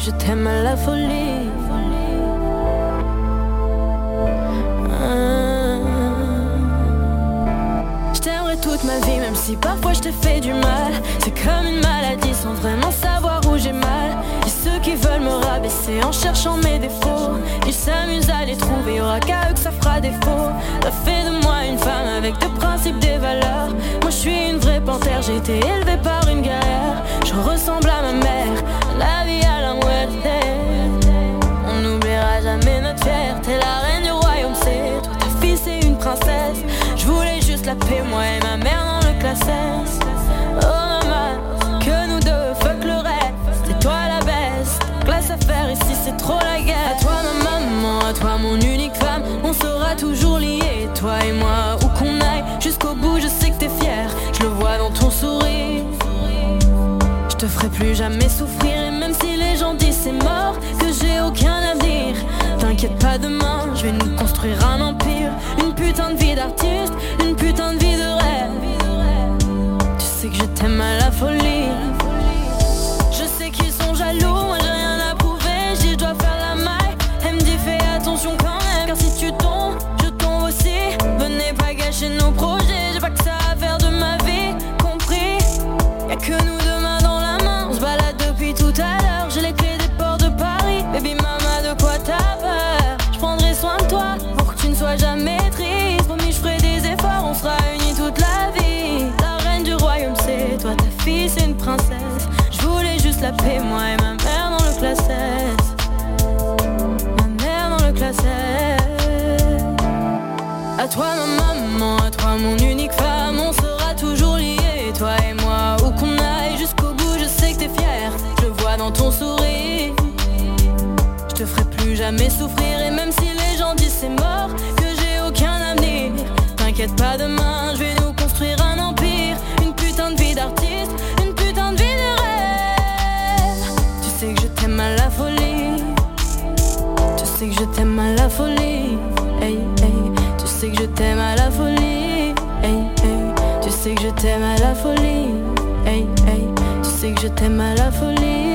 je t'aime à la folie. Je t'aimerai toute ma vie, même si parfois je te fais du mal. C'est comme une maladie sans vraiment savoir où j'ai mal. Et ceux qui veulent me rabaisser en cherchant mes défauts, ils s'amusent à les trouver. Y'aura qu'à eux que ça fera défaut. T'as fait de moi une femme avec des principes, des valeurs. Moi je suis une vraie panthère, j'ai été élevée par une guerre. Je ressemble moi et ma mère dans le classe Oh maman, que nous deux, fuck le reste. C'est toi la best. Classe à faire ici, c'est trop la guerre. À toi ma maman, à toi mon unique femme. On sera toujours liés, toi et moi, où qu'on aille. Jusqu'au bout, je sais que t'es fier. Je le vois dans ton sourire. Je te ferai plus jamais souffrir et même si les gens disent c'est mort, que j'ai aucun avenir. T'inquiète pas demain, je vais nous construire un empire, une putain de vie d'artiste, la folie. Je sais qu'ils sont jaloux, moi j'ai rien à prouver, je dois faire la maille. Elle me dit fais attention quand même, car si tu tombes, je tombe aussi. Venez pas gâcher nos projets, j'ai pas que ça à faire de ma vie, compris. Y'a que nous deux fille, c'est une princesse. Je voulais juste la paix, moi et ma mère dans le classe S. Ma mère dans le classe S. À toi ma maman, à toi mon unique femme, on sera toujours liés, toi et moi, où qu'on aille jusqu'au bout, je sais que t'es fier, je vois dans ton sourire. Je te ferai plus jamais souffrir et même si les gens disent c'est mort, que j'ai aucun avenir, t'inquiète pas demain, sais que je t'aime à la folie, hey hey. Tu sais que je t'aime à la folie, hey. Tu sais que je t'aime à la folie. Tu sais que je t'aime à la folie.